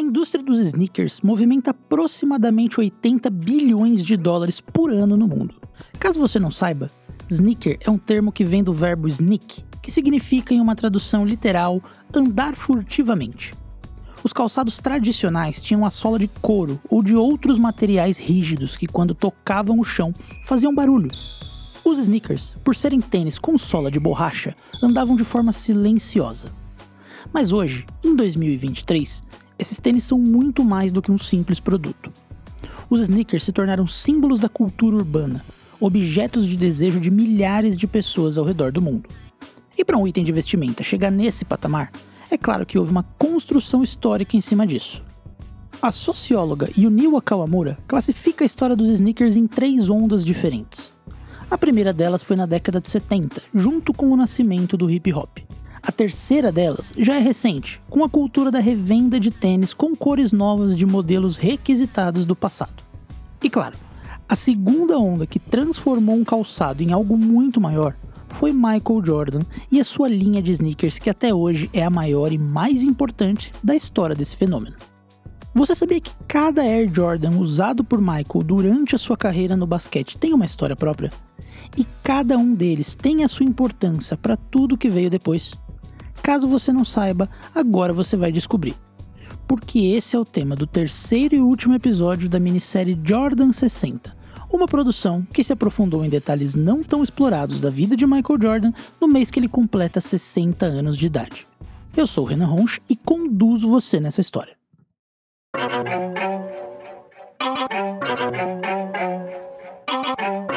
A indústria dos sneakers movimenta aproximadamente 80 bilhões de dólares por ano no mundo. Caso você não saiba, sneaker é um termo que vem do verbo sneak, que significa em uma tradução literal andar furtivamente. Os calçados tradicionais tinham a sola de couro ou de outros materiais rígidos que, quando tocavam o chão, faziam barulho. Os sneakers, por serem tênis com sola de borracha, andavam de forma silenciosa. Mas hoje, em 2023, esses tênis são muito mais do que um simples produto. Os sneakers se tornaram símbolos da cultura urbana, objetos de desejo de milhares de pessoas ao redor do mundo. E para um item de vestimenta chegar nesse patamar, é claro que houve uma construção histórica em cima disso. A socióloga Yuniwa Kawamura classifica a história dos sneakers em três ondas diferentes. A primeira delas foi na década de 70, junto com o nascimento do hip hop. A terceira delas já é recente, com a cultura da revenda de tênis com cores novas de modelos requisitados do passado. E claro, a segunda onda que transformou um calçado em algo muito maior foi Michael Jordan e a sua linha de sneakers, que até hoje é a maior e mais importante da história desse fenômeno. Você sabia que cada Air Jordan usado por Michael durante a sua carreira no basquete tem uma história própria? E cada um deles tem a sua importância para tudo que veio depois. Caso você não saiba, agora você vai descobrir. Porque esse é o tema do terceiro e último episódio da minissérie Jordan 60, uma produção que se aprofundou em detalhes não tão explorados da vida de Michael Jordan no mês que ele completa 60 anos de idade. Eu sou Renan Ronch e conduzo você nessa história.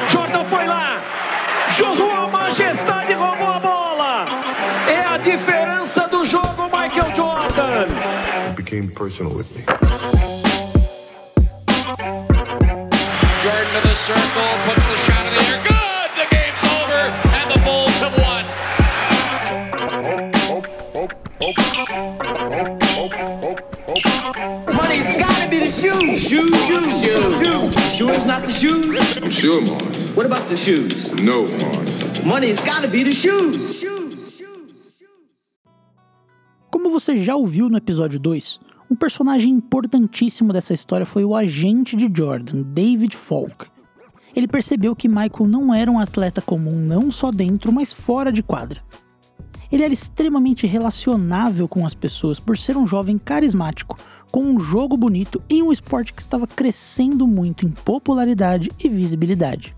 Jordan foi lá, jogou a majestade roubou a bola. É a diferença became personal with me. Jordan to the circle, puts the shot in the air. Good! The game's over, and the Bulls have won. Money's gotta be the shoes. Shoes, shoes, shoes. Shoes. Shoes, not the shoes. I'm sure, Mars. What about the shoes? No, Mars. Money's gotta be the shoes. Shoes, shoes, você já ouviu no episódio 2, um personagem importantíssimo dessa história foi o agente de Jordan, David Falk. Ele percebeu que Michael não era um atleta comum não só dentro, mas fora de quadra. Ele era extremamente relacionável com as pessoas por ser um jovem carismático, com um jogo bonito em um esporte que estava crescendo muito em popularidade e visibilidade.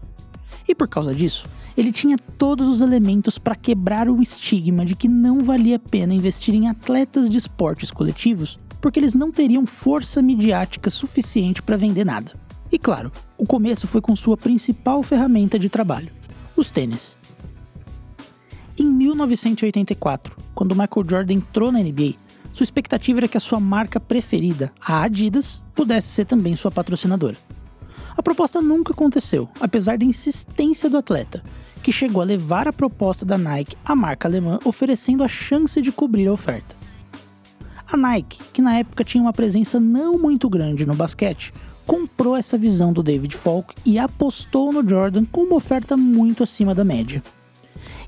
E por causa disso, ele tinha todos os elementos para quebrar o estigma de que não valia a pena investir em atletas de esportes coletivos porque eles não teriam força midiática suficiente para vender nada. E claro, o começo foi com sua principal ferramenta de trabalho, os tênis. Em 1984, quando Michael Jordan entrou na NBA, sua expectativa era que a sua marca preferida, a Adidas, pudesse ser também sua patrocinadora. A proposta nunca aconteceu, apesar da insistência do atleta, que chegou a levar a proposta da Nike à marca alemã, oferecendo a chance de cobrir a oferta. A Nike, que na época tinha uma presença não muito grande no basquete, comprou essa visão do David Falk e apostou no Jordan com uma oferta muito acima da média.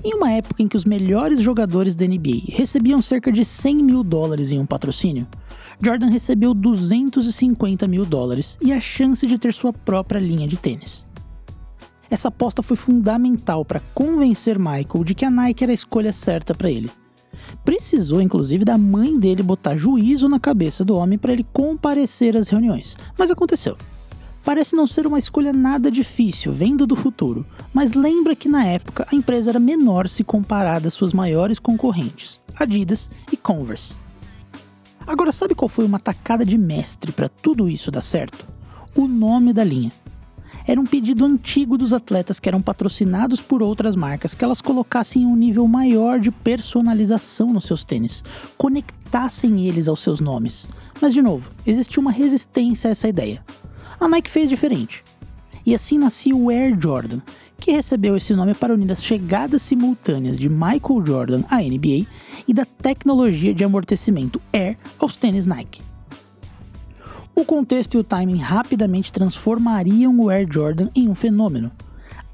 Em uma época em que os melhores jogadores da NBA recebiam cerca de 100 mil dólares em um patrocínio, Jordan recebeu 250 mil dólares e a chance de ter sua própria linha de tênis. Essa aposta foi fundamental para convencer Michael de que a Nike era a escolha certa para ele. Precisou, inclusive, da mãe dele botar juízo na cabeça do homem para ele comparecer às reuniões, mas aconteceu. Parece não ser uma escolha nada difícil, vendo do futuro, mas lembra que na época a empresa era menor se comparada às suas maiores concorrentes, Adidas e Converse. Agora, sabe qual foi uma tacada de mestre para tudo isso dar certo? O nome da linha. Era um pedido antigo dos atletas que eram patrocinados por outras marcas que elas colocassem um nível maior de personalização nos seus tênis, conectassem eles aos seus nomes. Mas, de novo, existia uma resistência a essa ideia. A Nike fez diferente. E assim nascia o Air Jordan, que recebeu esse nome para unir as chegadas simultâneas de Michael Jordan à NBA e da tecnologia de amortecimento Air aos tênis Nike. O contexto e o timing rapidamente transformariam o Air Jordan em um fenômeno.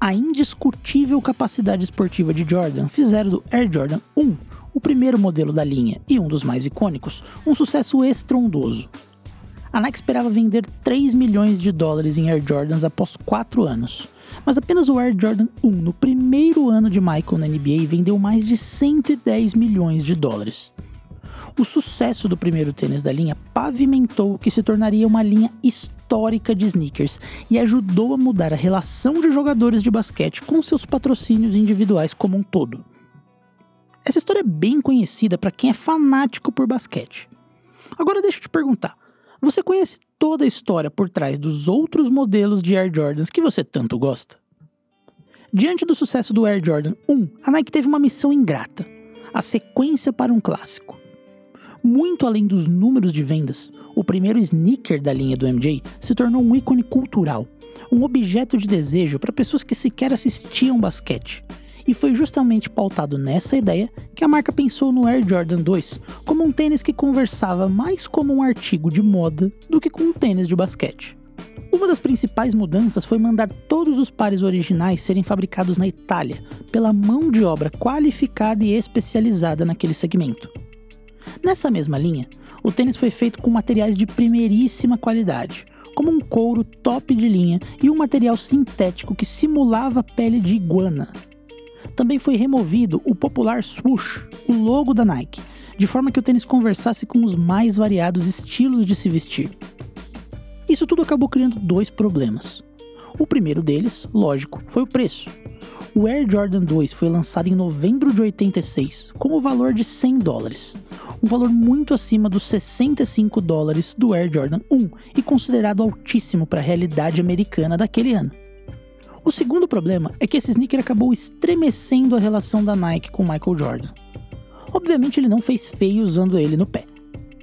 A indiscutível capacidade esportiva de Jordan fizeram do Air Jordan 1, o primeiro modelo da linha e um dos mais icônicos, um sucesso estrondoso. A Nike esperava vender 3 milhões de dólares em Air Jordans após 4 anos. Mas apenas o Air Jordan 1, no primeiro ano de Michael na NBA, vendeu mais de 110 milhões de dólares. O sucesso do primeiro tênis da linha pavimentou o que se tornaria uma linha histórica de sneakers e ajudou a mudar a relação de jogadores de basquete com seus patrocínios individuais como um todo. Essa história é bem conhecida para quem é fanático por basquete. Agora deixa eu te perguntar: você conhece toda a história por trás dos outros modelos de Air Jordans que você tanto gosta? Diante do sucesso do Air Jordan 1, a Nike teve uma missão ingrata: a sequência para um clássico. Muito além dos números de vendas, o primeiro sneaker da linha do MJ se tornou um ícone cultural, um objeto de desejo para pessoas que sequer assistiam basquete. E foi justamente pautado nessa ideia que a marca pensou no Air Jordan 2 como um tênis que conversava mais como um artigo de moda do que com um tênis de basquete. Uma das principais mudanças foi mandar todos os pares originais serem fabricados na Itália, pela mão de obra qualificada e especializada naquele segmento. Nessa mesma linha, o tênis foi feito com materiais de primeiríssima qualidade, como um couro top de linha e um material sintético que simulava pele de iguana. Também foi removido o popular swoosh, o logo da Nike, de forma que o tênis conversasse com os mais variados estilos de se vestir. Isso tudo acabou criando dois problemas. O primeiro deles, lógico, foi o preço. O Air Jordan 2 foi lançado em novembro de 86 com o valor de 100 dólares, um valor muito acima dos 65 dólares do Air Jordan 1 e considerado altíssimo para a realidade americana daquele ano. O segundo problema é que esse sneaker acabou estremecendo a relação da Nike com Michael Jordan. Obviamente ele não fez feio usando ele no pé.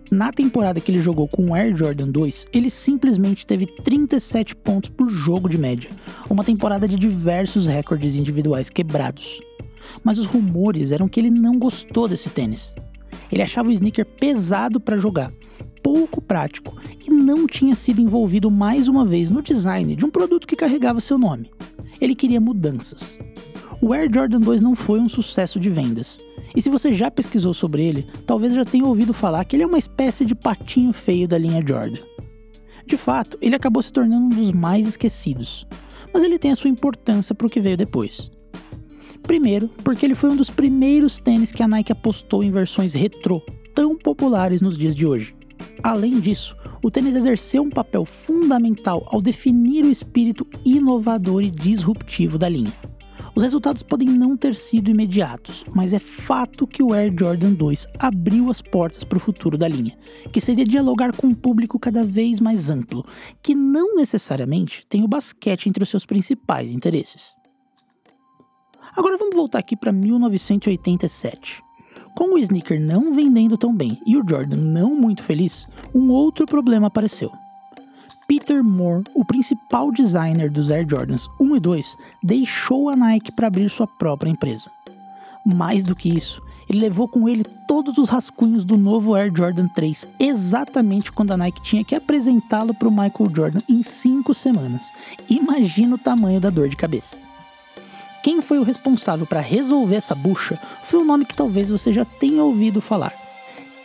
Na temporada que ele jogou com o Air Jordan 2, ele simplesmente teve 37 pontos por jogo de média, uma temporada de diversos recordes individuais quebrados. Mas os rumores eram que ele não gostou desse tênis. Ele achava o sneaker pesado para jogar, pouco prático e não tinha sido envolvido mais uma vez no design de um produto que carregava seu nome. Ele queria mudanças. O Air Jordan 2 não foi um sucesso de vendas. E se você já pesquisou sobre ele, talvez já tenha ouvido falar que ele é uma espécie de patinho feio da linha Jordan. De fato, ele acabou se tornando um dos mais esquecidos, mas ele tem a sua importância para o que veio depois. Primeiro, porque ele foi um dos primeiros tênis que a Nike apostou em versões retrô, tão populares nos dias de hoje. Além disso, o tênis exerceu um papel fundamental ao definir o espírito inovador e disruptivo da linha. Os resultados podem não ter sido imediatos, mas é fato que o Air Jordan 2 abriu as portas para o futuro da linha, que seria dialogar com um público cada vez mais amplo, que não necessariamente tem o basquete entre os seus principais interesses. Agora vamos voltar aqui para 1987. Com o sneaker não vendendo tão bem e o Jordan não muito feliz, um outro problema apareceu. Peter Moore, o principal designer dos Air Jordans 1 e 2, deixou a Nike para abrir sua própria empresa. Mais do que isso, ele levou com ele todos os rascunhos do novo Air Jordan 3, exatamente quando a Nike tinha que apresentá-lo para o Michael Jordan em cinco semanas. Imagina o tamanho da dor de cabeça. Quem foi o responsável para resolver essa bucha foi um nome que talvez você já tenha ouvido falar.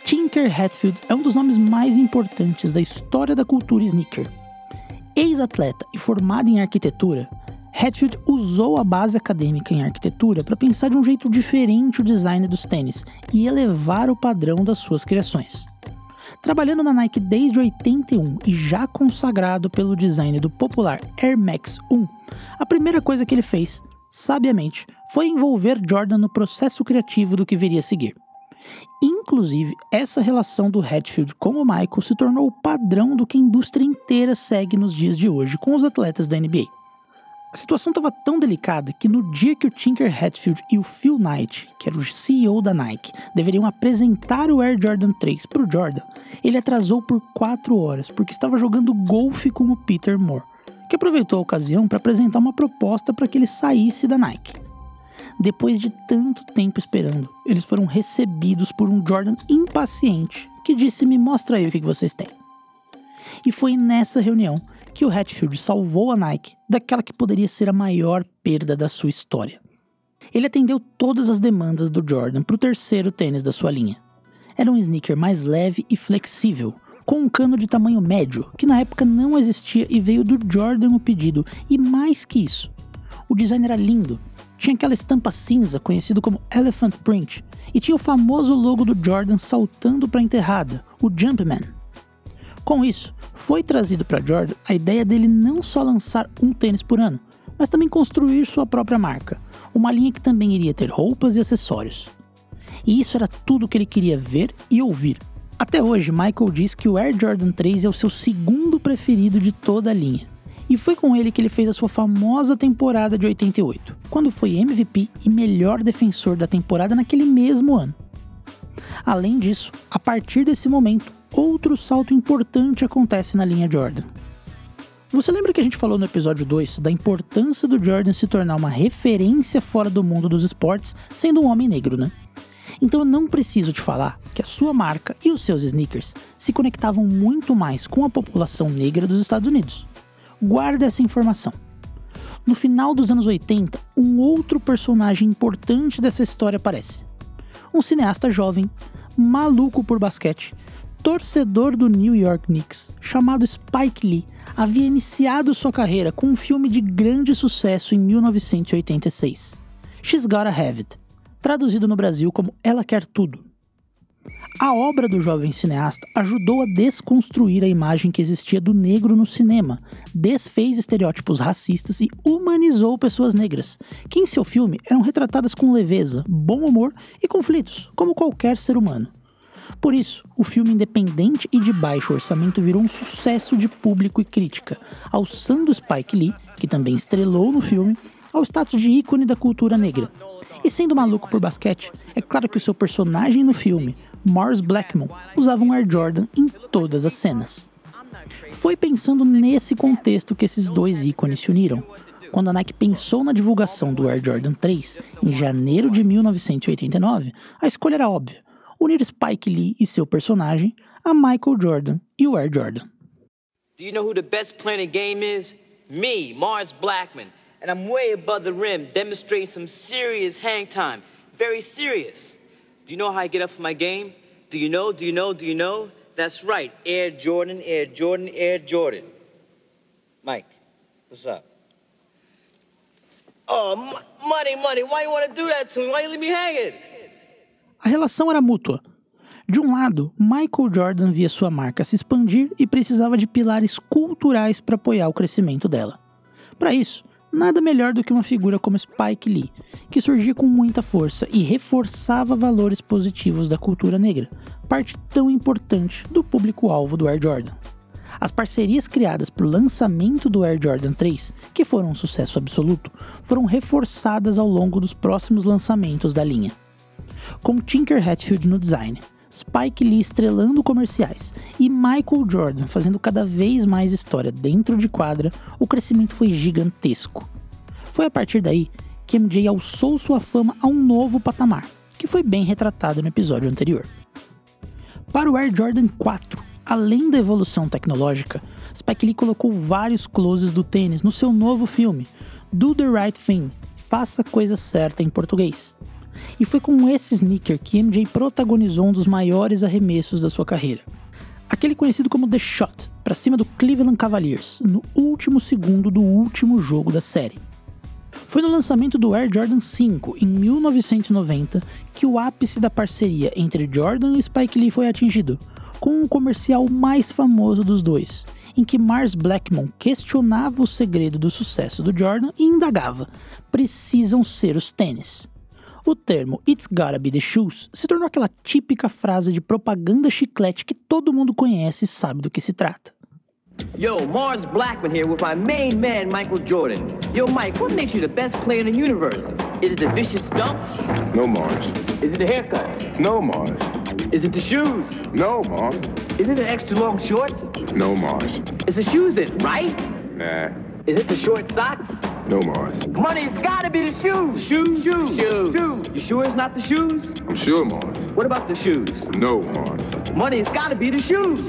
Tinker Hatfield é um dos nomes mais importantes da história da cultura sneaker. Ex-atleta e formado em arquitetura, Hatfield usou a base acadêmica em arquitetura para pensar de um jeito diferente o design dos tênis e elevar o padrão das suas criações. Trabalhando na Nike desde 81 e já consagrado pelo design do popular Air Max 1, a primeira coisa que ele fez sabiamente, foi envolver Jordan no processo criativo do que viria a seguir. Inclusive, essa relação do Hatfield com o Michael se tornou o padrão do que a indústria inteira segue nos dias de hoje com os atletas da NBA. A situação estava tão delicada que no dia que o Tinker Hatfield e o Phil Knight, que era o CEO da Nike, deveriam apresentar o Air Jordan 3 para o Jordan, ele atrasou por 4 horas porque estava jogando golfe com o Peter Moore que aproveitou a ocasião para apresentar uma proposta para que ele saísse da Nike. Depois de tanto tempo esperando, eles foram recebidos por um Jordan impaciente que disse: Me mostra aí o que vocês têm. E foi nessa reunião que o Hatfield salvou a Nike daquela que poderia ser a maior perda da sua história. Ele atendeu todas as demandas do Jordan para o terceiro tênis da sua linha. Era um sneaker mais leve e flexível, com um cano de tamanho médio, que na época não existia e veio do Jordan o pedido, e mais que isso, o design era lindo. Tinha aquela estampa cinza conhecido como Elephant Print e tinha o famoso logo do Jordan saltando para a enterrada, o Jumpman. Com isso, foi trazido para Jordan a ideia dele não só lançar um tênis por ano, mas também construir sua própria marca, uma linha que também iria ter roupas e acessórios. E isso era tudo que ele queria ver e ouvir. Até hoje, Michael diz que o Air Jordan 3 é o seu segundo preferido de toda a linha. E foi com ele que ele fez a sua famosa temporada de 88, quando foi MVP e melhor defensor da temporada naquele mesmo ano. Além disso, a partir desse momento, outro salto importante acontece na linha Jordan. Você lembra que a gente falou no episódio 2 da importância do Jordan se tornar uma referência fora do mundo dos esportes, sendo um homem negro, né? Então eu não preciso te falar que a sua marca e os seus sneakers se conectavam muito mais com a população negra dos Estados Unidos. Guarda essa informação. No final dos anos 80, um outro personagem importante dessa história aparece. Um cineasta jovem, maluco por basquete, torcedor do New York Knicks, chamado Spike Lee, havia iniciado sua carreira com um filme de grande sucesso em 1986, She's Gotta Have It, traduzido no Brasil como Ela Quer Tudo. A obra do jovem cineasta ajudou a desconstruir a imagem que existia do negro no cinema, desfez estereótipos racistas e humanizou pessoas negras, que em seu filme eram retratadas com leveza, bom humor e conflitos, como qualquer ser humano. Por isso, o filme independente e de baixo orçamento virou um sucesso de público e crítica, alçando Spike Lee, que também estrelou no filme, ao status de ícone da cultura negra. E sendo maluco por basquete, é claro que o seu personagem no filme, Morris Blackmon, usava um Air Jordan em todas as cenas. Foi pensando nesse contexto que esses dois ícones se uniram. Quando a Nike pensou na divulgação do Air Jordan 3 em janeiro de 1989, a escolha era óbvia: unir Spike Lee e seu personagem a Michael Jordan e o Air Jordan. Do you know who the best game is? Me, Mars Blackman. And I'm way above the rim, demonstrating some serious hang time. Very serious. Do you know how I get up for my game? Do you know? Do you know? Do you know? That's right. Air Jordan, Air Jordan, Air Jordan. Mike, what's up? Oh, money, money. Why you want to do that to me? Why you leave me hanging? A relação era mútua. De um lado, Michael Jordan via sua marca se expandir e precisava de pilares culturais para apoiar o crescimento dela. Para isso, nada melhor do que uma figura como Spike Lee, que surgia com muita força e reforçava valores positivos da cultura negra, parte tão importante do público-alvo do Air Jordan. As parcerias criadas para o lançamento do Air Jordan 3, que foram um sucesso absoluto, foram reforçadas ao longo dos próximos lançamentos da linha. Com Tinker Hatfield no design, Spike Lee estrelando comerciais e Michael Jordan fazendo cada vez mais história dentro de quadra, o crescimento foi gigantesco. Foi a partir daí que MJ alçou sua fama a um novo patamar, que foi bem retratado no episódio anterior. Para o Air Jordan 4, além da evolução tecnológica, Spike Lee colocou vários closes do tênis no seu novo filme, Do the Right Thing, Faça a Coisa Certa em português. E foi com esse sneaker que MJ protagonizou um dos maiores arremessos da sua carreira. Aquele conhecido como The Shot, para cima do Cleveland Cavaliers, no último segundo do último jogo da série. Foi no lançamento do Air Jordan 5, em 1990, que o ápice da parceria entre Jordan e Spike Lee foi atingido, com o um comercial mais famoso dos dois, em que Mars Blackmon questionava o segredo do sucesso do Jordan e indagava: precisam ser os tênis. O termo It's Gotta Be the Shoes se tornou aquela típica frase de propaganda chiclete que todo mundo conhece e sabe do que se trata. Yo, Mars Blackman here with my main man, Michael Jordan. Yo, Mike, what makes you the best player in the universe? Is it the vicious stunts? No Mars. Is it the haircut? No Mars. Is it the shoes? No Mars. Is it the extra long shorts? No Mars. It's the shoes then, right? Nah. Is it the short socks? No Mars. Money's gotta be the shoes. Shoes, shoes, shoes. shoes. You sure it's not the shoes? I'm sure Mars. What about the shoes? No Mars. Money's gotta be the shoes.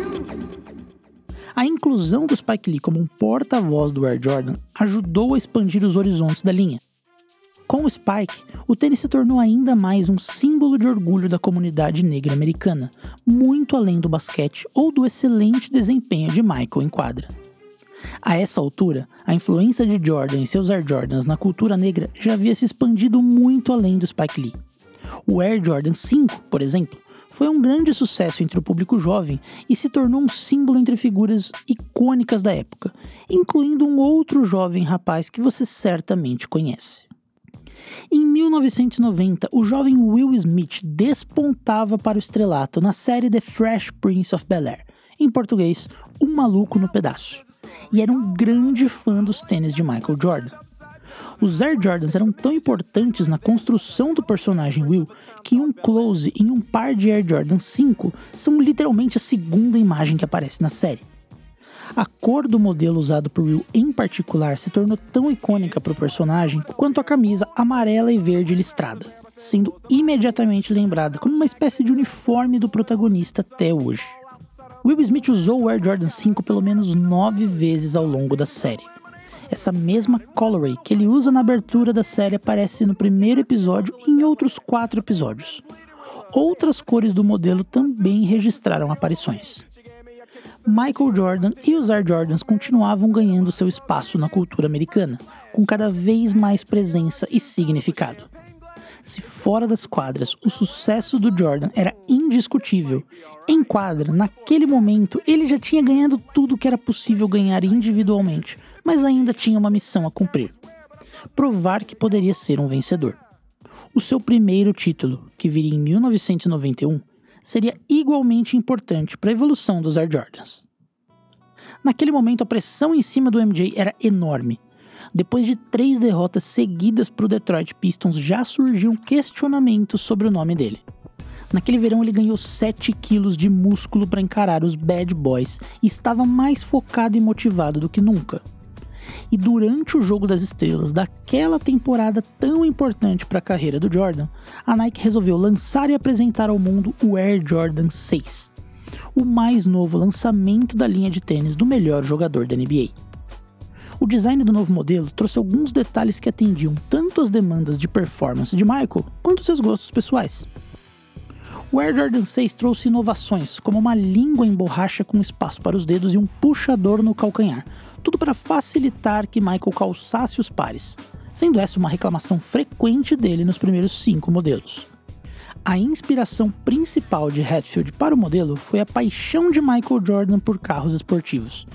A inclusão do Spike Lee como um porta-voz do Air Jordan ajudou a expandir os horizontes da linha. Com o Spike, o tênis se tornou ainda mais um símbolo de orgulho da comunidade negra americana, muito além do basquete ou do excelente desempenho de Michael em quadra. A essa altura, a influência de Jordan e seus Air Jordans na cultura negra já havia se expandido muito além do Spike Lee. O Air Jordan 5, por exemplo, foi um grande sucesso entre o público jovem e se tornou um símbolo entre figuras icônicas da época, incluindo um outro jovem rapaz que você certamente conhece. Em 1990, o jovem Will Smith despontava para o estrelato na série The Fresh Prince of Bel-Air, em português, Um Maluco no Pedaço, e era um grande fã dos tênis de Michael Jordan. Os Air Jordans eram tão importantes na construção do personagem Will que um close em um par de Air Jordan 5 são literalmente a segunda imagem que aparece na série. A cor do modelo usado por Will em particular se tornou tão icônica para o personagem quanto a camisa amarela e verde listrada, sendo imediatamente lembrada como uma espécie de uniforme do protagonista até hoje. Will Smith usou o Air Jordan 5 pelo menos nove vezes ao longo da série, essa mesma colorway que ele usa na abertura da série aparece no primeiro episódio e em outros quatro episódios. Outras cores do modelo também registraram aparições. Michael Jordan e os Air Jordans continuavam ganhando seu espaço na cultura americana, com cada vez mais presença e significado. Se fora das quadras o sucesso do Jordan era indiscutível, em quadra, naquele momento, ele já tinha ganhado tudo que era possível ganhar individualmente, mas ainda tinha uma missão a cumprir: provar que poderia ser um vencedor. O seu primeiro título, que viria em 1991, seria igualmente importante para a evolução dos Air Jordans. Naquele momento, a pressão em cima do MJ era enorme. Depois de três derrotas seguidas para o Detroit Pistons, já surgiam questionamentos sobre o nome dele. Naquele verão, ele ganhou 7 quilos de músculo para encarar os Bad Boys e estava mais focado e motivado do que nunca. E durante o jogo das estrelas daquela temporada tão importante para a carreira do Jordan, a Nike resolveu lançar e apresentar ao mundo o Air Jordan 6, o mais novo lançamento da linha de tênis do melhor jogador da NBA. O design do novo modelo trouxe alguns detalhes que atendiam tanto as demandas de performance de Michael quanto seus gostos pessoais. O Air Jordan 6 trouxe inovações, como uma língua em borracha com espaço para os dedos e um puxador no calcanhar, tudo para facilitar que Michael calçasse os pares, sendo essa uma reclamação frequente dele nos primeiros cinco modelos. A inspiração principal de Hatfield para o modelo foi a paixão de Michael Jordan por carros esportivos.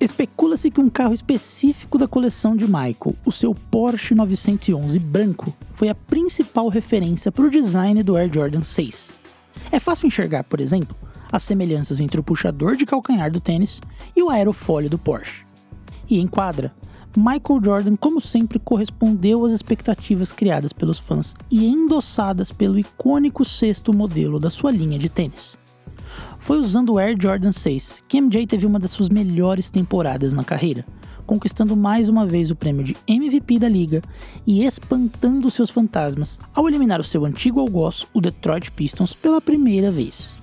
Especula-se que um carro específico da coleção de Michael, o seu Porsche 911 branco, foi a principal referência para o design do Air Jordan 6. É fácil enxergar, por exemplo, as semelhanças entre o puxador de calcanhar do tênis e o aerofólio do Porsche e em quadra, Michael Jordan, como sempre, correspondeu às expectativas criadas pelos fãs e endossadas pelo icônico sexto modelo da sua linha de tênis. Foi usando o Air Jordan 6 que MJ teve uma das suas melhores temporadas na carreira, conquistando mais uma vez o prêmio de MVP da liga e espantando seus fantasmas ao eliminar o seu antigo algoz, o Detroit Pistons, pela primeira vez.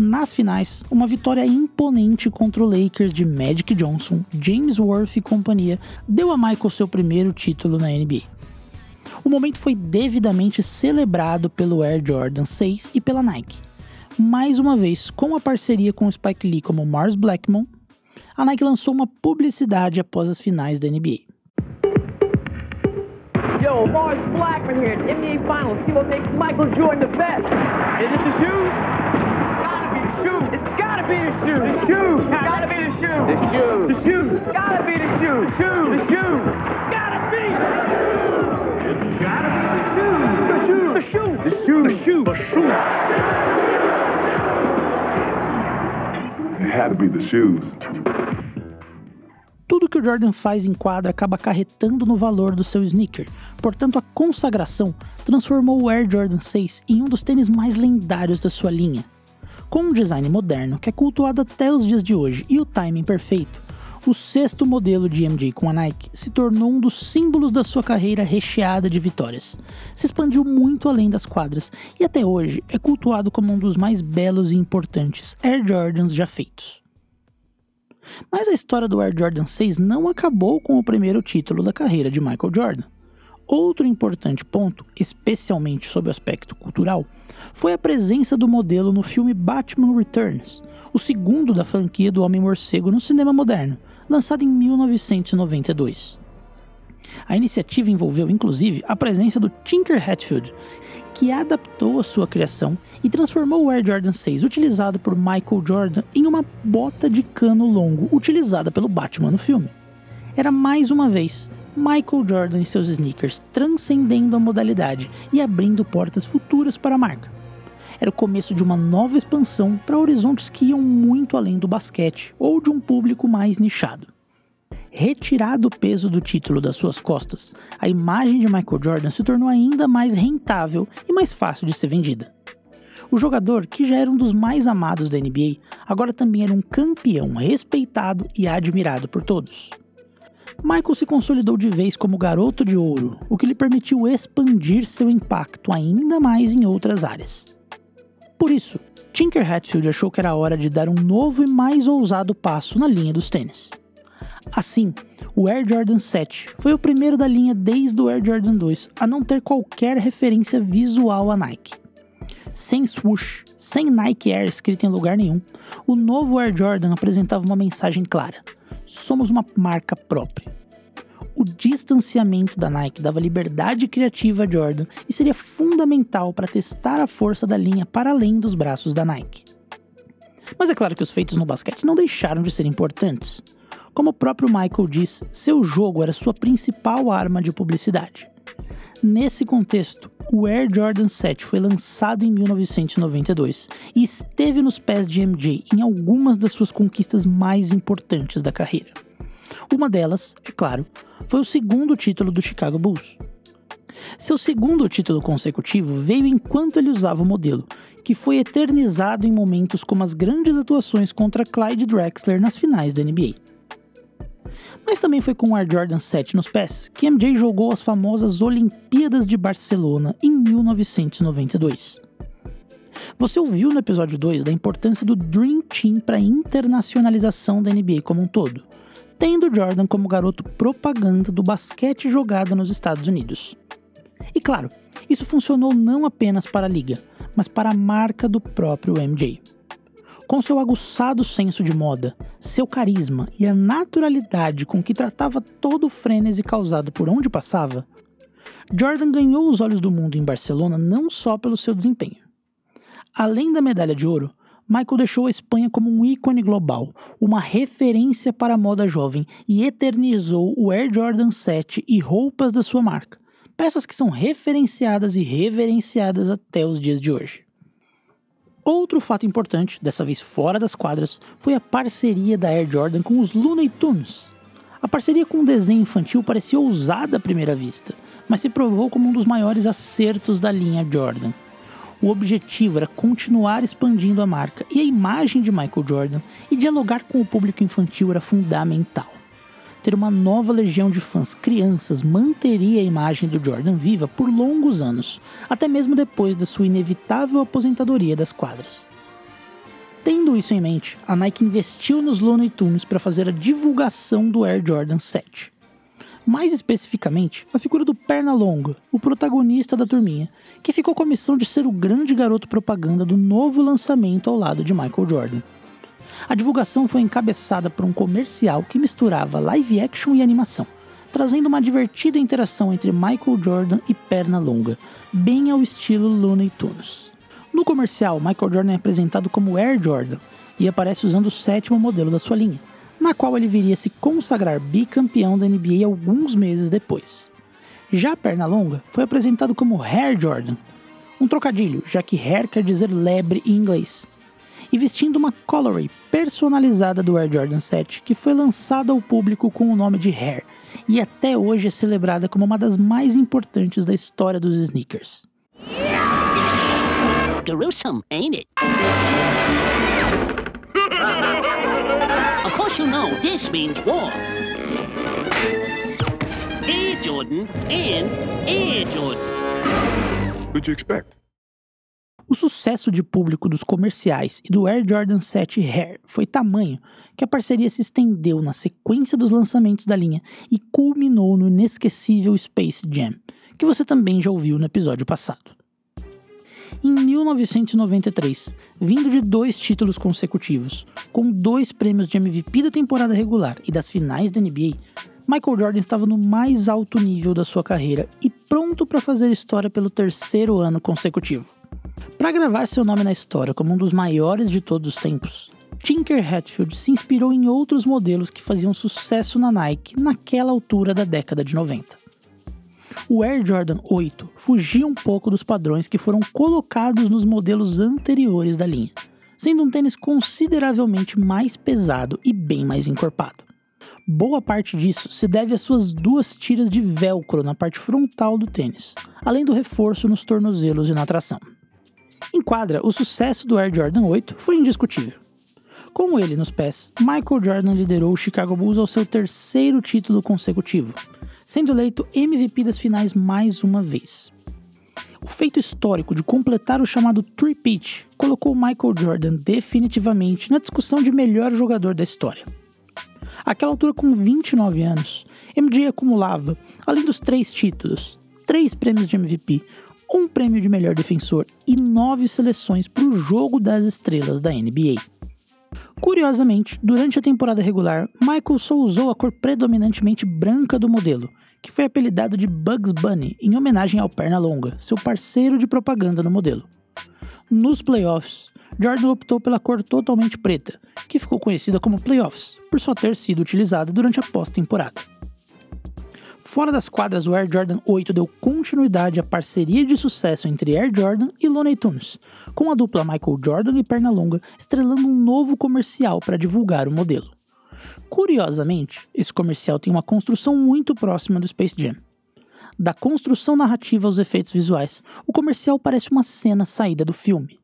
Nas finais, uma vitória imponente contra o Lakers de Magic Johnson, James Worth e companhia deu a Michael seu primeiro título na NBA. O momento foi devidamente celebrado pelo Air Jordan 6 e pela Nike. Mais uma vez, com a parceria com o Spike Lee como Mars Blackmon, a Nike lançou uma publicidade após as finais da NBA. Yo, Mars Blackman here NBA Finals. See what makes Michael Jordan the best. Is it the shoes? shoes. It's gotta be the shoes. The shoes. Gotta be the shoes. The shoes. The shoes. Gotta be the shoes. The shoes. The shoes. Gotta be. It's gotta be the shoes. The shoes. The shoes. The shoes. The shoes. The shoes. It had to be the shoes. Tudo que o Jordan faz em quadra acaba acarretando no valor do seu sneaker. Portanto, a consagração transformou o Air Jordan 6 em um dos tênis mais lendários da sua linha. Com um design moderno que é cultuado até os dias de hoje e o timing perfeito, o sexto modelo de MJ com a Nike se tornou um dos símbolos da sua carreira recheada de vitórias. Se expandiu muito além das quadras e até hoje é cultuado como um dos mais belos e importantes Air Jordans já feitos. Mas a história do Air Jordan 6 não acabou com o primeiro título da carreira de Michael Jordan. Outro importante ponto, especialmente sob o aspecto cultural, foi a presença do modelo no filme Batman Returns, o segundo da franquia do Homem-Morcego no cinema moderno, lançado em 1992. A iniciativa envolveu inclusive a presença do Tinker Hatfield, que adaptou a sua criação e transformou o Air Jordan 6 utilizado por Michael Jordan em uma bota de cano longo utilizada pelo Batman no filme. Era mais uma vez Michael Jordan e seus sneakers transcendendo a modalidade e abrindo portas futuras para a marca. Era o começo de uma nova expansão para horizontes que iam muito além do basquete ou de um público mais nichado. Retirado o peso do título das suas costas, a imagem de Michael Jordan se tornou ainda mais rentável e mais fácil de ser vendida. O jogador, que já era um dos mais amados da NBA, agora também era um campeão respeitado e admirado por todos. Michael se consolidou de vez como garoto de ouro, o que lhe permitiu expandir seu impacto ainda mais em outras áreas. Por isso, Tinker Hatfield achou que era hora de dar um novo e mais ousado passo na linha dos tênis. Assim, o Air Jordan 7 foi o primeiro da linha desde o Air Jordan 2 a não ter qualquer referência visual à Nike. Sem swoosh, sem Nike Air escrito em lugar nenhum, o novo Air Jordan apresentava uma mensagem clara: somos uma marca própria. O distanciamento da Nike dava liberdade criativa a Jordan e seria fundamental para testar a força da linha para além dos braços da Nike. Mas é claro que os feitos no basquete não deixaram de ser importantes. Como o próprio Michael diz, seu jogo era sua principal arma de publicidade. Nesse contexto, o Air Jordan 7 foi lançado em 1992 e esteve nos pés de MJ em algumas das suas conquistas mais importantes da carreira. Uma delas, é claro, foi o segundo título do Chicago Bulls. Seu segundo título consecutivo veio enquanto ele usava o modelo, que foi eternizado em momentos como as grandes atuações contra Clyde Drexler nas finais da NBA. Mas também foi com o Air Jordan 7 nos pés que MJ jogou as famosas Olimpíadas de Barcelona em 1992. Você ouviu no episódio 2 da importância do Dream Team para a internacionalização da NBA como um todo, tendo Jordan como garoto propaganda do basquete jogado nos Estados Unidos. E claro, isso funcionou não apenas para a liga, mas para a marca do próprio MJ. Com seu aguçado senso de moda, seu carisma e a naturalidade com que tratava todo o frênese causado por onde passava, Jordan ganhou os olhos do mundo em Barcelona não só pelo seu desempenho. Além da medalha de ouro, Michael deixou a Espanha como um ícone global, uma referência para a moda jovem e eternizou o Air Jordan 7 e roupas da sua marca, peças que são referenciadas e reverenciadas até os dias de hoje. Outro fato importante, dessa vez fora das quadras, foi a parceria da Air Jordan com os Looney Tunes. A parceria com o desenho infantil parecia ousada à primeira vista, mas se provou como um dos maiores acertos da linha Jordan. O objetivo era continuar expandindo a marca e a imagem de Michael Jordan, e dialogar com o público infantil era fundamental ter uma nova legião de fãs crianças manteria a imagem do Jordan viva por longos anos, até mesmo depois da sua inevitável aposentadoria das quadras. Tendo isso em mente, a Nike investiu nos Looney Tunes para fazer a divulgação do Air Jordan 7. Mais especificamente, a figura do Pernalonga, o protagonista da turminha, que ficou com a missão de ser o grande garoto propaganda do novo lançamento ao lado de Michael Jordan. A divulgação foi encabeçada por um comercial que misturava live action e animação, trazendo uma divertida interação entre Michael Jordan e Pernalonga, bem ao estilo Looney Tunes. No comercial, Michael Jordan é apresentado como Air Jordan e aparece usando o sétimo modelo da sua linha, na qual ele viria a se consagrar bicampeão da NBA alguns meses depois. Já Pernalonga foi apresentado como Hair Jordan, um trocadilho, já que hair quer dizer lebre em inglês, e vestindo uma colorway personalizada do Air Jordan 7, que foi lançada ao público com o nome de Hair, e até hoje é celebrada como uma das mais importantes da história dos sneakers. Gruesome, ain't it? you know this means war. Air Jordan and Air Jordan. What'd you expect? O sucesso de público dos comerciais e do Air Jordan 7 Hair foi tamanho que a parceria se estendeu na sequência dos lançamentos da linha e culminou no inesquecível Space Jam, que você também já ouviu no episódio passado. Em 1993, vindo de dois títulos consecutivos, com dois prêmios de MVP da temporada regular e das finais da NBA, Michael Jordan estava no mais alto nível da sua carreira e pronto para fazer história pelo terceiro ano consecutivo. Para gravar seu nome na história como um dos maiores de todos os tempos, Tinker Hatfield se inspirou em outros modelos que faziam sucesso na Nike naquela altura da década de 90. O Air Jordan 8 fugia um pouco dos padrões que foram colocados nos modelos anteriores da linha, sendo um tênis consideravelmente mais pesado e bem mais encorpado. Boa parte disso se deve às suas duas tiras de velcro na parte frontal do tênis, além do reforço nos tornozelos e na tração. Em quadra, o sucesso do Air Jordan 8 foi indiscutível. Com ele nos pés, Michael Jordan liderou o Chicago Bulls ao seu terceiro título consecutivo, sendo eleito MVP das finais mais uma vez. O feito histórico de completar o chamado three-peat colocou Michael Jordan definitivamente na discussão de melhor jogador da história. Aquela altura, com 29 anos, MJ acumulava, além dos três títulos, três prêmios de MVP, um prêmio de melhor defensor e nove seleções para o jogo das estrelas da NBA. Curiosamente, durante a temporada regular, Michael só usou a cor predominantemente branca do modelo, que foi apelidado de Bugs Bunny em homenagem ao Pernalonga, seu parceiro de propaganda no modelo. Nos playoffs, Jordan optou pela cor totalmente preta, que ficou conhecida como Playoffs, por só ter sido utilizada durante a pós-temporada. Fora das quadras, o Air Jordan 8 deu continuidade à parceria de sucesso entre Air Jordan e Looney Tunes, com a dupla Michael Jordan e Pernalonga estrelando um novo comercial para divulgar o modelo. Curiosamente, esse comercial tem uma construção muito próxima do Space Jam. Da construção narrativa aos efeitos visuais, o comercial parece uma cena saída do filme.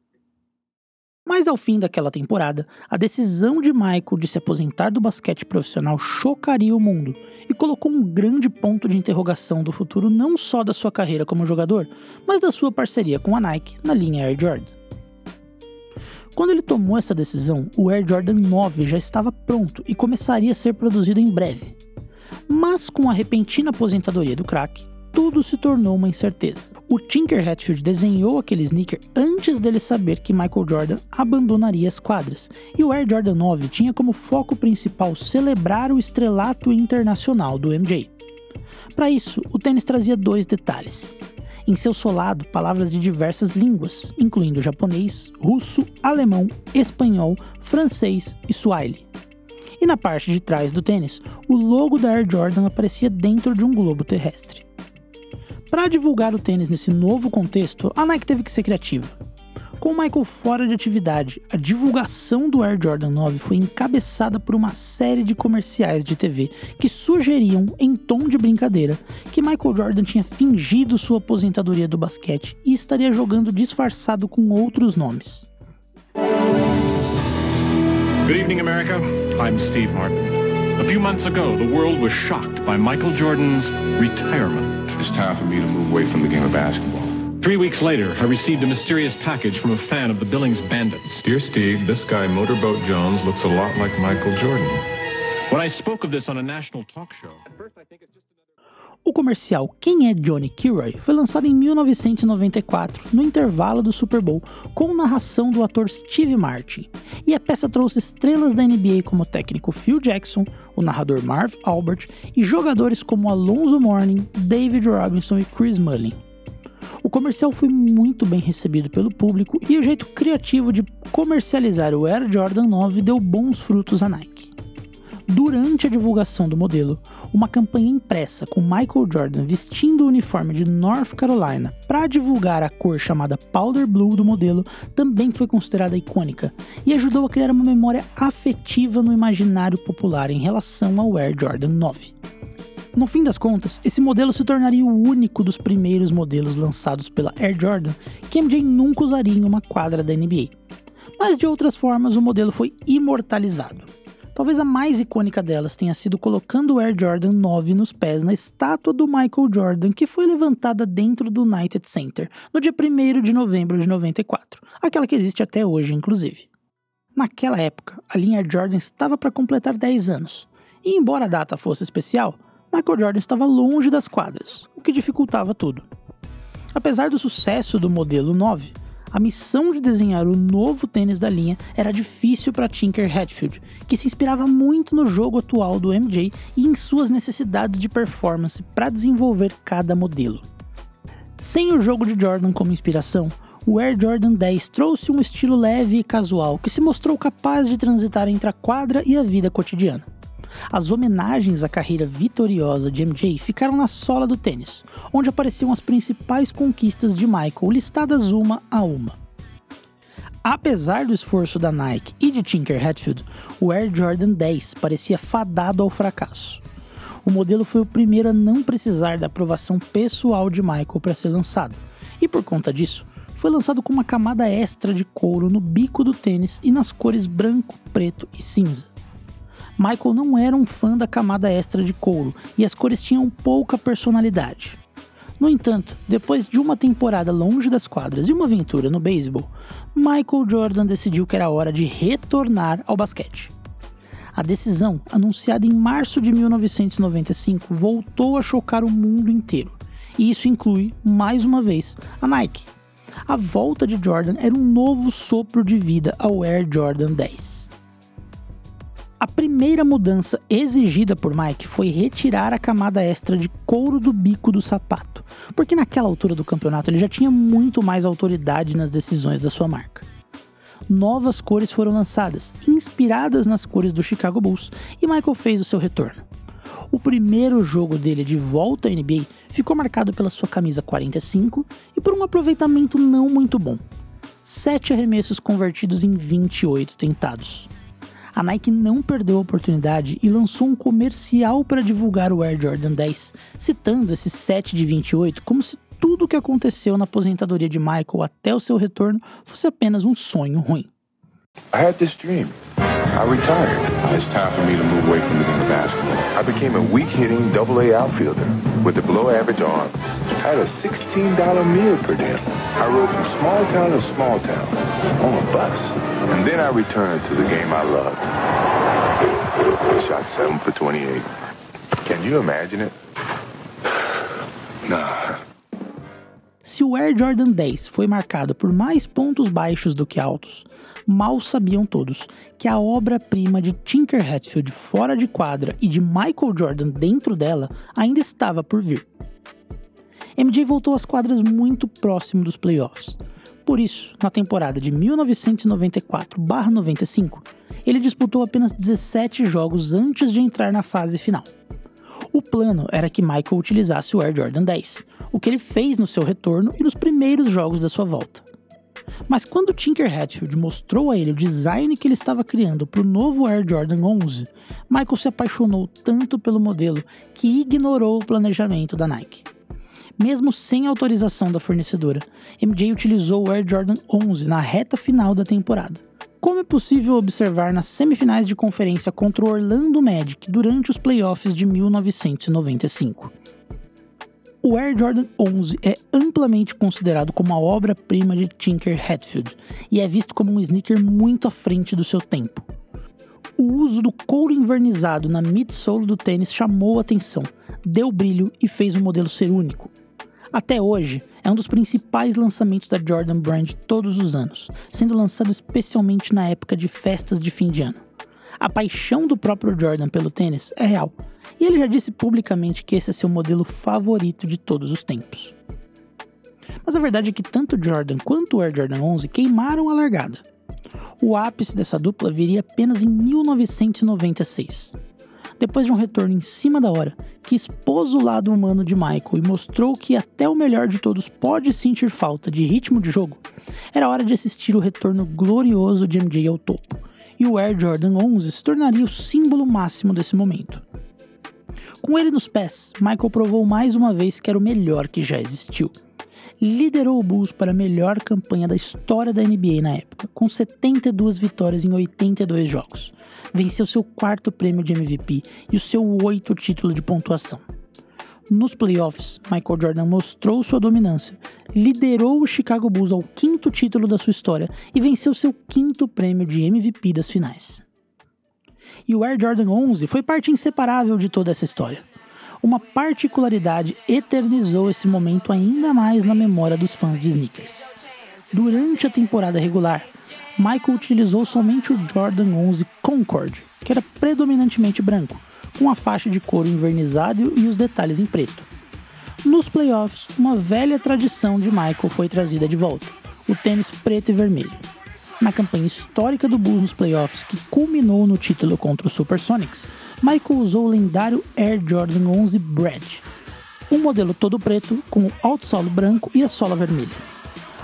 Mas ao fim daquela temporada, a decisão de Michael de se aposentar do basquete profissional chocaria o mundo e colocou um grande ponto de interrogação do futuro não só da sua carreira como jogador, mas da sua parceria com a Nike na linha Air Jordan. Quando ele tomou essa decisão, o Air Jordan 9 já estava pronto e começaria a ser produzido em breve. Mas com a repentina aposentadoria do crack, tudo se tornou uma incerteza. O Tinker Hatfield desenhou aquele sneaker antes dele saber que Michael Jordan abandonaria as quadras, e o Air Jordan 9 tinha como foco principal celebrar o estrelato internacional do MJ. Para isso, o tênis trazia dois detalhes. Em seu solado, palavras de diversas línguas, incluindo japonês, russo, alemão, espanhol, francês e swahili. E na parte de trás do tênis, o logo da Air Jordan aparecia dentro de um globo terrestre. Para divulgar o tênis nesse novo contexto, a Nike teve que ser criativa. Com o Michael fora de atividade, a divulgação do Air Jordan 9 foi encabeçada por uma série de comerciais de TV que sugeriam, em tom de brincadeira, que Michael Jordan tinha fingido sua aposentadoria do basquete e estaria jogando disfarçado com outros nomes. Good evening, America. I'm Steve Martin. A few months ago, the world was shocked by Michael Jordan's retirement. It's time for me to move away from the game of basketball. Three weeks later, I received a mysterious package from a fan of the Billings Bandits. Dear Steve, this guy Motorboat Jones looks a lot like Michael Jordan. When I spoke of this on a national talk show, O comercial Quem é Johnny Kilroy foi lançado em 1994, no intervalo do Super Bowl, com narração do ator Steve Martin. E a peça trouxe estrelas da NBA como o técnico Phil Jackson, o narrador Marv Albert e jogadores como Alonzo Mourning, David Robinson e Chris Mullin. O comercial foi muito bem recebido pelo público e o jeito criativo de comercializar o Air Jordan 9 deu bons frutos à Nike. Durante a divulgação do modelo, uma campanha impressa com Michael Jordan vestindo o uniforme de North Carolina para divulgar a cor chamada Powder Blue do modelo também foi considerada icônica e ajudou a criar uma memória afetiva no imaginário popular em relação ao Air Jordan 9. No fim das contas, esse modelo se tornaria o único dos primeiros modelos lançados pela Air Jordan que MJ nunca usaria em uma quadra da NBA. Mas de outras formas, o modelo foi imortalizado. Talvez a mais icônica delas tenha sido colocando o Air Jordan 9 nos pés na estátua do Michael Jordan que foi levantada dentro do United Center no dia 1 de novembro de 94, aquela que existe até hoje, inclusive. Naquela época, a linha Air Jordan estava para completar 10 anos, e embora a data fosse especial, Michael Jordan estava longe das quadras, o que dificultava tudo. Apesar do sucesso do modelo 9, a missão de desenhar o novo tênis da linha era difícil para Tinker Hatfield, que se inspirava muito no jogo atual do MJ e em suas necessidades de performance para desenvolver cada modelo. Sem o jogo de Jordan como inspiração, o Air Jordan 10 trouxe um estilo leve e casual que se mostrou capaz de transitar entre a quadra e a vida cotidiana. As homenagens à carreira vitoriosa de MJ ficaram na sola do tênis, onde apareciam as principais conquistas de Michael listadas uma a uma. Apesar do esforço da Nike e de Tinker Hatfield, o Air Jordan 10 parecia fadado ao fracasso. O modelo foi o primeiro a não precisar da aprovação pessoal de Michael para ser lançado, e por conta disso, foi lançado com uma camada extra de couro no bico do tênis e nas cores branco, preto e cinza. Michael não era um fã da camada extra de couro e as cores tinham pouca personalidade. No entanto, depois de uma temporada longe das quadras e uma aventura no beisebol, Michael Jordan decidiu que era hora de retornar ao basquete. A decisão, anunciada em março de 1995, voltou a chocar o mundo inteiro, e isso inclui, mais uma vez, a Nike. A volta de Jordan era um novo sopro de vida ao Air Jordan 10. A primeira mudança exigida por Mike foi retirar a camada extra de couro do bico do sapato, porque naquela altura do campeonato ele já tinha muito mais autoridade nas decisões da sua marca. Novas cores foram lançadas, inspiradas nas cores do Chicago Bulls, e Michael fez o seu retorno. O primeiro jogo dele de volta à NBA ficou marcado pela sua camisa 45 e por um aproveitamento não muito bom. Sete arremessos convertidos em 28 tentados a Nike não perdeu a oportunidade e lançou um comercial para divulgar o Air Jordan 10, citando esse 7 de 28 como se tudo o que aconteceu na aposentadoria de Michael até o seu retorno fosse apenas um sonho ruim. I had this dream. I retired. It's time for me to move away from the game of basketball. I became a weak-hitting double-A outfielder with a below-average arm. I had a $16 meal per day. I rode from small town to small town on a bus. And then I returned to the game I loved. I shot 7 for 28. Can you imagine it? Nah. Se o Air Jordan 10 foi marcado por mais pontos baixos do que altos, mal sabiam todos que a obra-prima de Tinker Hatfield fora de quadra e de Michael Jordan dentro dela ainda estava por vir. MJ voltou às quadras muito próximo dos playoffs. Por isso, na temporada de 1994-95, ele disputou apenas 17 jogos antes de entrar na fase final. O plano era que Michael utilizasse o Air Jordan 10, o que ele fez no seu retorno e nos primeiros jogos da sua volta. Mas quando Tinker Hatfield mostrou a ele o design que ele estava criando para o novo Air Jordan 11, Michael se apaixonou tanto pelo modelo que ignorou o planejamento da Nike. Mesmo sem autorização da fornecedora, MJ utilizou o Air Jordan 11 na reta final da temporada. Como é possível observar nas semifinais de conferência contra o Orlando Magic durante os playoffs de 1995. O Air Jordan 11 é amplamente considerado como a obra-prima de Tinker Hatfield e é visto como um sneaker muito à frente do seu tempo. O uso do couro invernizado na midsole do tênis chamou atenção, deu brilho e fez o modelo ser único. Até hoje, é um dos principais lançamentos da Jordan Brand todos os anos, sendo lançado especialmente na época de festas de fim de ano. A paixão do próprio Jordan pelo tênis é real, e ele já disse publicamente que esse é seu modelo favorito de todos os tempos. Mas a verdade é que tanto Jordan quanto o Air Jordan 11 queimaram a largada. O ápice dessa dupla viria apenas em 1996. Depois de um retorno em cima da hora, que expôs o lado humano de Michael e mostrou que até o melhor de todos pode sentir falta de ritmo de jogo, era hora de assistir o retorno glorioso de MJ ao topo, e o Air Jordan 11 se tornaria o símbolo máximo desse momento. Com ele nos pés, Michael provou mais uma vez que era o melhor que já existiu. Liderou o Bulls para a melhor campanha da história da NBA na época, com 72 vitórias em 82 jogos. Venceu seu quarto prêmio de MVP e o seu oito título de pontuação. Nos playoffs, Michael Jordan mostrou sua dominância, liderou o Chicago Bulls ao quinto título da sua história e venceu seu quinto prêmio de MVP das finais e o Air Jordan 11 foi parte inseparável de toda essa história. uma particularidade eternizou esse momento ainda mais na memória dos fãs de sneakers. Durante a temporada regular, Michael utilizou somente o Jordan 11 Concorde, que era predominantemente branco, com a faixa de couro invernizado e os detalhes em preto. Nos playoffs, uma velha tradição de Michael foi trazida de volta: o tênis preto e vermelho. Na campanha histórica do Bulls nos playoffs, que culminou no título contra os Supersonics, Michael usou o lendário Air Jordan 11 Brad, um modelo todo preto com o alto solo branco e a sola vermelha.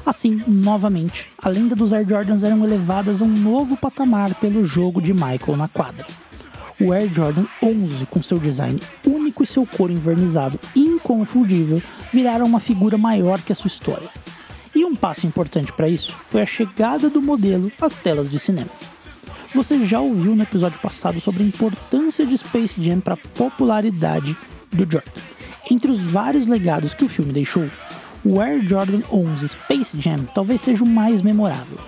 Assim, novamente, a lenda dos Air Jordans eram elevadas a um novo patamar pelo jogo de Michael na quadra. O Air Jordan 11, com seu design único e seu couro invernizado inconfundível, viraram uma figura maior que a sua história. E um passo importante para isso foi a chegada do modelo às telas de cinema. Você já ouviu no episódio passado sobre a importância de Space Jam para a popularidade do Jordan. Entre os vários legados que o filme deixou, o Air Jordan 11 Space Jam talvez seja o mais memorável.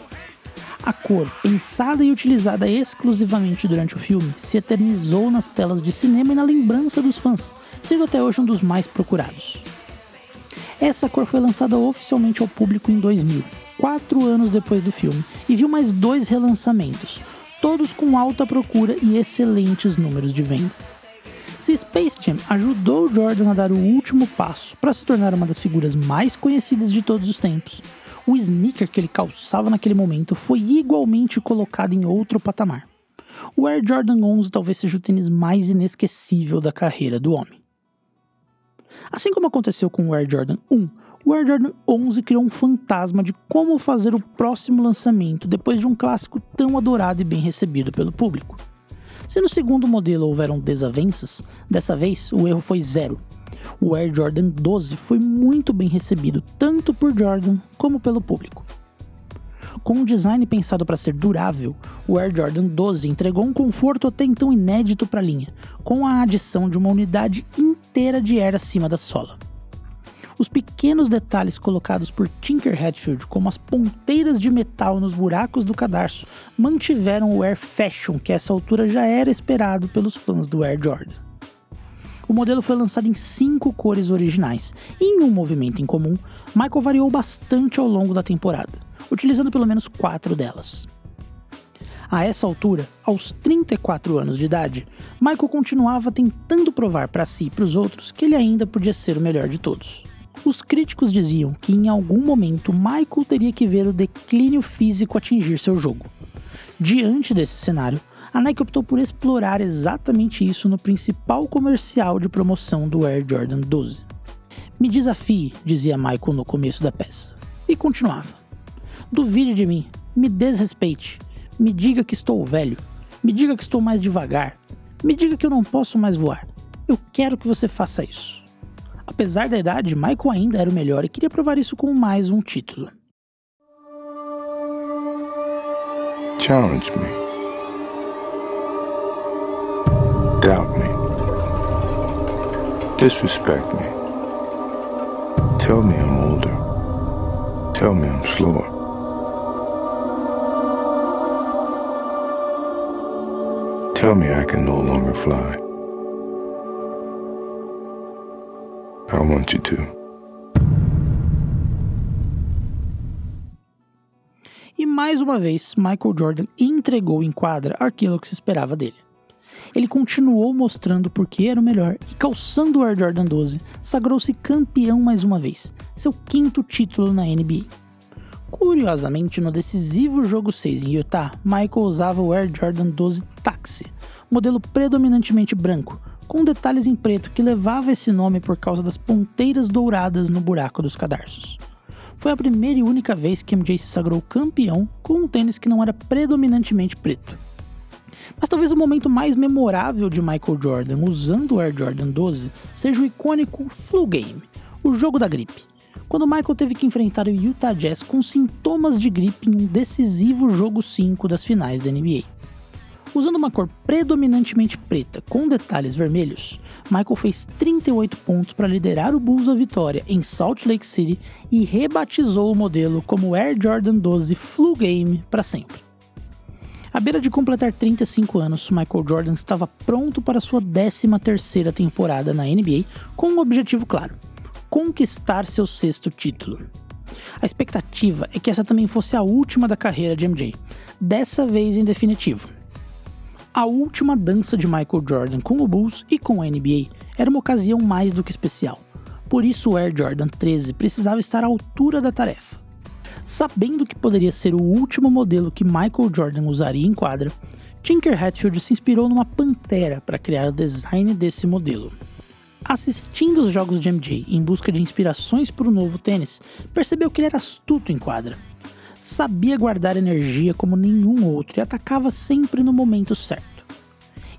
A cor, pensada e utilizada exclusivamente durante o filme, se eternizou nas telas de cinema e na lembrança dos fãs, sendo até hoje um dos mais procurados. Essa cor foi lançada oficialmente ao público em 2000, quatro anos depois do filme, e viu mais dois relançamentos, todos com alta procura e excelentes números de venda. Se Space Jam ajudou Jordan a dar o último passo para se tornar uma das figuras mais conhecidas de todos os tempos, o sneaker que ele calçava naquele momento foi igualmente colocado em outro patamar. O Air Jordan 11 talvez seja o tênis mais inesquecível da carreira do homem. Assim como aconteceu com o Air Jordan 1, o Air Jordan 11 criou um fantasma de como fazer o próximo lançamento depois de um clássico tão adorado e bem recebido pelo público. Se no segundo modelo houveram desavenças, dessa vez o erro foi zero. O Air Jordan 12 foi muito bem recebido tanto por Jordan como pelo público. Com um design pensado para ser durável, o Air Jordan 12 entregou um conforto até então inédito para a linha, com a adição de uma unidade inteira de air acima da sola. Os pequenos detalhes colocados por Tinker Hatfield, como as ponteiras de metal nos buracos do cadarço, mantiveram o Air Fashion que a essa altura já era esperado pelos fãs do Air Jordan. O modelo foi lançado em cinco cores originais, e em um movimento em comum, Michael variou bastante ao longo da temporada, utilizando pelo menos quatro delas. A essa altura, aos 34 anos de idade, Michael continuava tentando provar para si e para os outros que ele ainda podia ser o melhor de todos. Os críticos diziam que em algum momento Michael teria que ver o declínio físico atingir seu jogo. Diante desse cenário, a Nike optou por explorar exatamente isso no principal comercial de promoção do Air Jordan 12. Me desafie, dizia Michael no começo da peça. E continuava. Duvide de mim, me desrespeite, me diga que estou velho, me diga que estou mais devagar, me diga que eu não posso mais voar. Eu quero que você faça isso. Apesar da idade, Michael ainda era o melhor e queria provar isso com mais um título. Challenge me. Doubt me. Disrespect me. Tell me I'm older. Tell me I'm slower. Tell me I can no longer fly. I want you to. E mais uma vez, Michael Jordan entregou em quadra aquilo que se esperava dele. Ele continuou mostrando por que era o melhor e, calçando o Air Jordan 12, sagrou-se campeão mais uma vez, seu quinto título na NBA. Curiosamente, no decisivo jogo 6 em Utah, Michael usava o Air Jordan 12 Taxi, modelo predominantemente branco, com detalhes em preto que levava esse nome por causa das ponteiras douradas no buraco dos cadarços. Foi a primeira e única vez que MJ se sagrou campeão com um tênis que não era predominantemente preto. Mas talvez o momento mais memorável de Michael Jordan usando o Air Jordan 12 seja o icônico Flu Game, o jogo da gripe, quando Michael teve que enfrentar o Utah Jazz com sintomas de gripe em um decisivo jogo 5 das finais da NBA. Usando uma cor predominantemente preta com detalhes vermelhos, Michael fez 38 pontos para liderar o Bulls à vitória em Salt Lake City e rebatizou o modelo como Air Jordan 12 Flu Game para sempre. À beira de completar 35 anos, Michael Jordan estava pronto para sua 13ª temporada na NBA com um objetivo claro: conquistar seu sexto título. A expectativa é que essa também fosse a última da carreira de MJ, dessa vez em definitivo. A última dança de Michael Jordan com o Bulls e com a NBA era uma ocasião mais do que especial. Por isso o Air Jordan 13 precisava estar à altura da tarefa. Sabendo que poderia ser o último modelo que Michael Jordan usaria em quadra, Tinker Hatfield se inspirou numa pantera para criar o design desse modelo. Assistindo os jogos de MJ em busca de inspirações para o novo tênis, percebeu que ele era astuto em quadra. Sabia guardar energia como nenhum outro e atacava sempre no momento certo.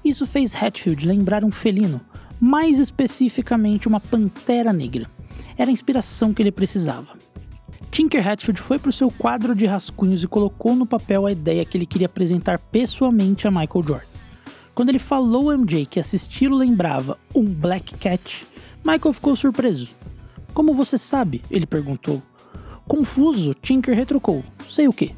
Isso fez Hatfield lembrar um felino, mais especificamente uma pantera negra. Era a inspiração que ele precisava. Tinker Hatfield foi para o seu quadro de rascunhos e colocou no papel a ideia que ele queria apresentar pessoalmente a Michael Jordan. Quando ele falou ao MJ que assisti-lo lembrava um Black Cat, Michael ficou surpreso. Como você sabe? ele perguntou. Confuso, Tinker retrucou: Sei o que?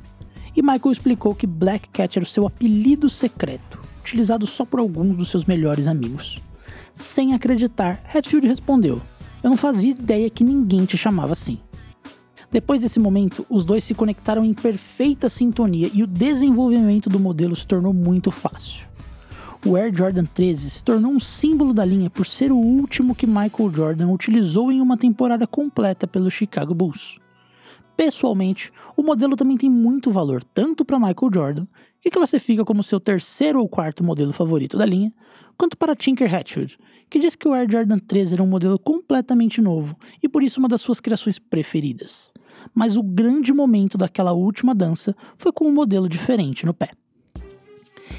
E Michael explicou que Black Cat era o seu apelido secreto, utilizado só por alguns dos seus melhores amigos. Sem acreditar, Hatfield respondeu: Eu não fazia ideia que ninguém te chamava assim. Depois desse momento, os dois se conectaram em perfeita sintonia e o desenvolvimento do modelo se tornou muito fácil. O Air Jordan 13 se tornou um símbolo da linha por ser o último que Michael Jordan utilizou em uma temporada completa pelo Chicago Bulls. Pessoalmente, o modelo também tem muito valor tanto para Michael Jordan, que classifica como seu terceiro ou quarto modelo favorito da linha, quanto para Tinker Hatfield, que diz que o Air Jordan 13 era um modelo completamente novo e por isso uma das suas criações preferidas mas o grande momento daquela última dança foi com um modelo diferente no pé.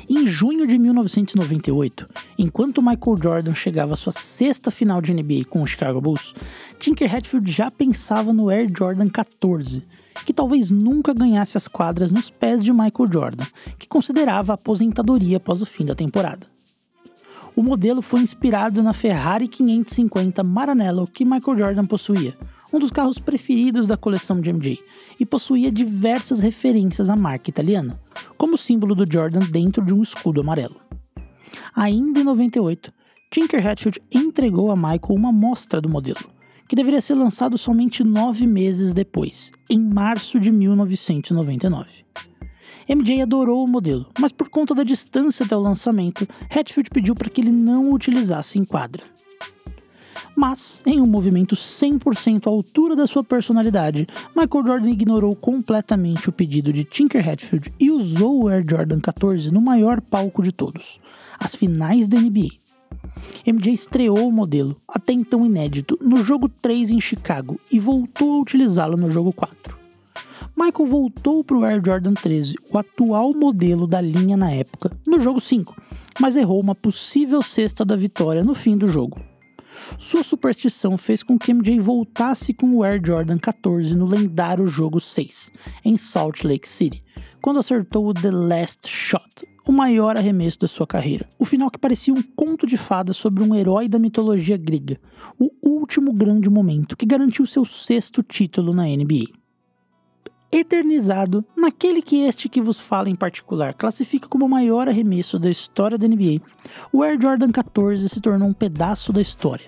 Em junho de 1998, enquanto Michael Jordan chegava à sua sexta final de NBA com o Chicago Bulls, Tinker Hatfield já pensava no Air Jordan 14, que talvez nunca ganhasse as quadras nos pés de Michael Jordan, que considerava aposentadoria após o fim da temporada. O modelo foi inspirado na Ferrari 550 Maranello que Michael Jordan possuía, um dos carros preferidos da coleção de MJ, e possuía diversas referências à marca italiana, como símbolo do Jordan dentro de um escudo amarelo. Ainda em 98, Tinker Hatfield entregou a Michael uma amostra do modelo, que deveria ser lançado somente nove meses depois, em março de 1999. MJ adorou o modelo, mas por conta da distância até o lançamento, Hatfield pediu para que ele não o utilizasse em quadra mas, em um movimento 100% à altura da sua personalidade, Michael Jordan ignorou completamente o pedido de Tinker Hatfield e usou o Air Jordan 14 no maior palco de todos, as finais da NBA. MJ estreou o modelo, até então inédito, no jogo 3 em Chicago e voltou a utilizá-lo no jogo 4. Michael voltou para o Air Jordan 13, o atual modelo da linha na época, no jogo 5, mas errou uma possível cesta da vitória no fim do jogo. Sua superstição fez com que MJ voltasse com o Air Jordan 14 no lendário jogo 6, em Salt Lake City, quando acertou o The Last Shot, o maior arremesso da sua carreira. O final que parecia um conto de fadas sobre um herói da mitologia grega, o último grande momento que garantiu seu sexto título na NBA eternizado naquele que este que vos fala em particular classifica como o maior arremesso da história da NBA, o Air Jordan 14 se tornou um pedaço da história.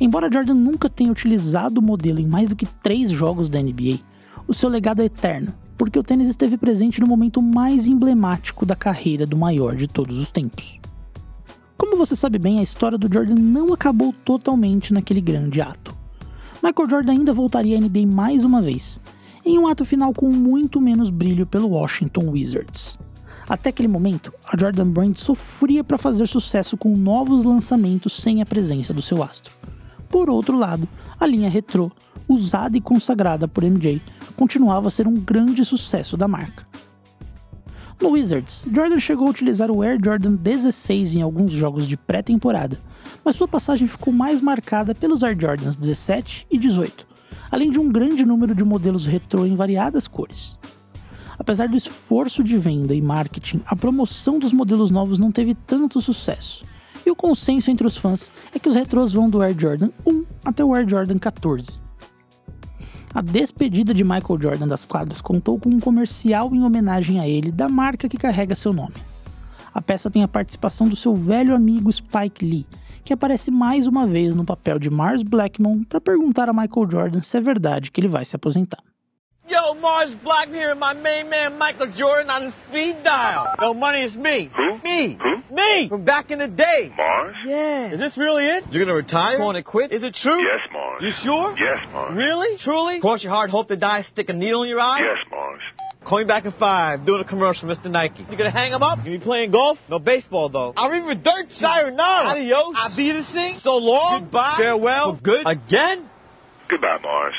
Embora Jordan nunca tenha utilizado o modelo em mais do que três jogos da NBA, o seu legado é eterno, porque o tênis esteve presente no momento mais emblemático da carreira do maior de todos os tempos. Como você sabe bem, a história do Jordan não acabou totalmente naquele grande ato. Michael Jordan ainda voltaria à NBA mais uma vez, em um ato final com muito menos brilho pelo Washington Wizards. Até aquele momento, a Jordan Brand sofria para fazer sucesso com novos lançamentos sem a presença do seu astro. Por outro lado, a linha retrô, usada e consagrada por MJ, continuava a ser um grande sucesso da marca. No Wizards, Jordan chegou a utilizar o Air Jordan 16 em alguns jogos de pré-temporada, mas sua passagem ficou mais marcada pelos Air Jordans 17 e 18, além de um grande número de modelos retrô em variadas cores. Apesar do esforço de venda e marketing, a promoção dos modelos novos não teve tanto sucesso. E o consenso entre os fãs é que os retrôs vão do Air Jordan 1 até o Air Jordan 14. A despedida de Michael Jordan das quadras contou com um comercial em homenagem a ele da marca que carrega seu nome. A peça tem a participação do seu velho amigo Spike Lee, que aparece mais uma vez no papel de Mars Blackmon para perguntar a Michael Jordan se é verdade que ele vai se aposentar. Yo, Mars Blackman here, my main man Michael Jordan on the speed dial. No money, it's me. Who? Me. Who? Me. From back in the day. Mars? Yeah. Is this really it? You're gonna retire? Going to quit? Is it true? Yes, Mars. You sure? Yes, Mars. Really? Truly? Cross your heart, hope to die, stick a needle in your eye? Yes, Mars. Call me back in five, doing a commercial, Mr. Nike. You gonna hang him up? You be playing golf? No baseball, though. I'll read with dirt. Sayonara. Adios. I'll be the sing. So long. Goodbye. Farewell. For good. Again? Goodbye, Mars.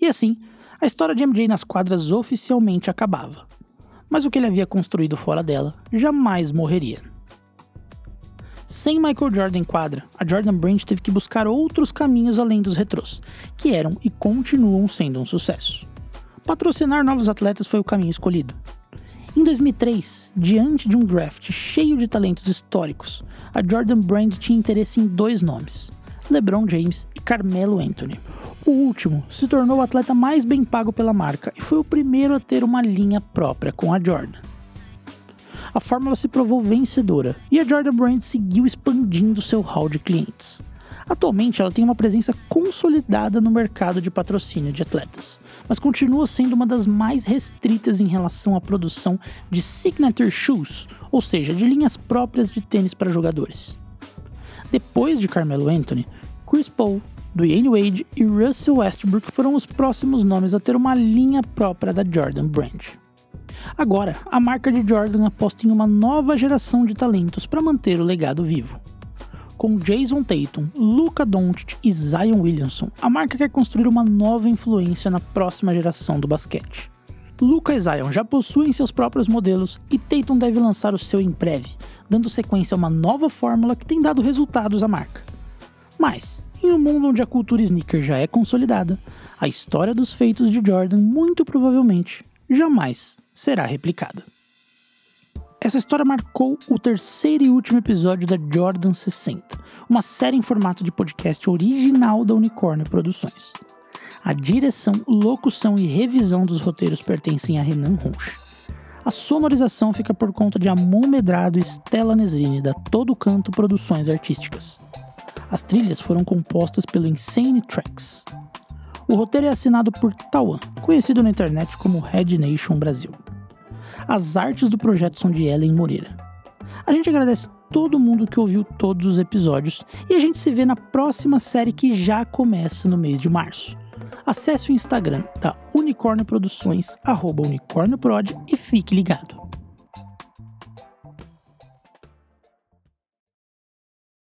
E assim, a história de MJ nas quadras oficialmente acabava. Mas o que ele havia construído fora dela jamais morreria. Sem Michael Jordan em quadra, a Jordan Brand teve que buscar outros caminhos além dos retrôs, que eram e continuam sendo um sucesso. Patrocinar novos atletas foi o caminho escolhido. Em 2003, diante de um draft cheio de talentos históricos, a Jordan Brand tinha interesse em dois nomes: LeBron James e Carmelo Anthony. O último se tornou o atleta mais bem pago pela marca e foi o primeiro a ter uma linha própria com a Jordan. A fórmula se provou vencedora e a Jordan Brand seguiu expandindo seu hall de clientes. Atualmente, ela tem uma presença consolidada no mercado de patrocínio de atletas, mas continua sendo uma das mais restritas em relação à produção de signature shoes, ou seja, de linhas próprias de tênis para jogadores. Depois de Carmelo Anthony, Chris Paul, Dwayne Wade e Russell Westbrook foram os próximos nomes a ter uma linha própria da Jordan Brand. Agora, a marca de Jordan aposta em uma nova geração de talentos para manter o legado vivo. Com Jason Tatum, Luka Doncic e Zion Williamson, a marca quer construir uma nova influência na próxima geração do basquete. Luka e Zion já possuem seus próprios modelos e Tatum deve lançar o seu em breve, dando sequência a uma nova fórmula que tem dado resultados à marca. Mas, em um mundo onde a cultura sneaker já é consolidada, a história dos feitos de Jordan muito provavelmente jamais será replicada. Essa história marcou o terceiro e último episódio da Jordan 60, uma série em formato de podcast original da Unicórnio Produções. A direção, locução e revisão dos roteiros pertencem a Renan Ronch. A sonorização fica por conta de Amon Medrado e Stella Nesrini, da Todo Canto Produções Artísticas. As trilhas foram compostas pelo Insane Tracks. O roteiro é assinado por Tawan, conhecido na internet como Red Nation Brasil. As artes do projeto são de Ellen Moreira. A gente agradece todo mundo que ouviu todos os episódios e a gente se vê na próxima série que já começa no mês de março. Acesse o Instagram da Unicórnio Produções, arroba unicórnioprod e fique ligado.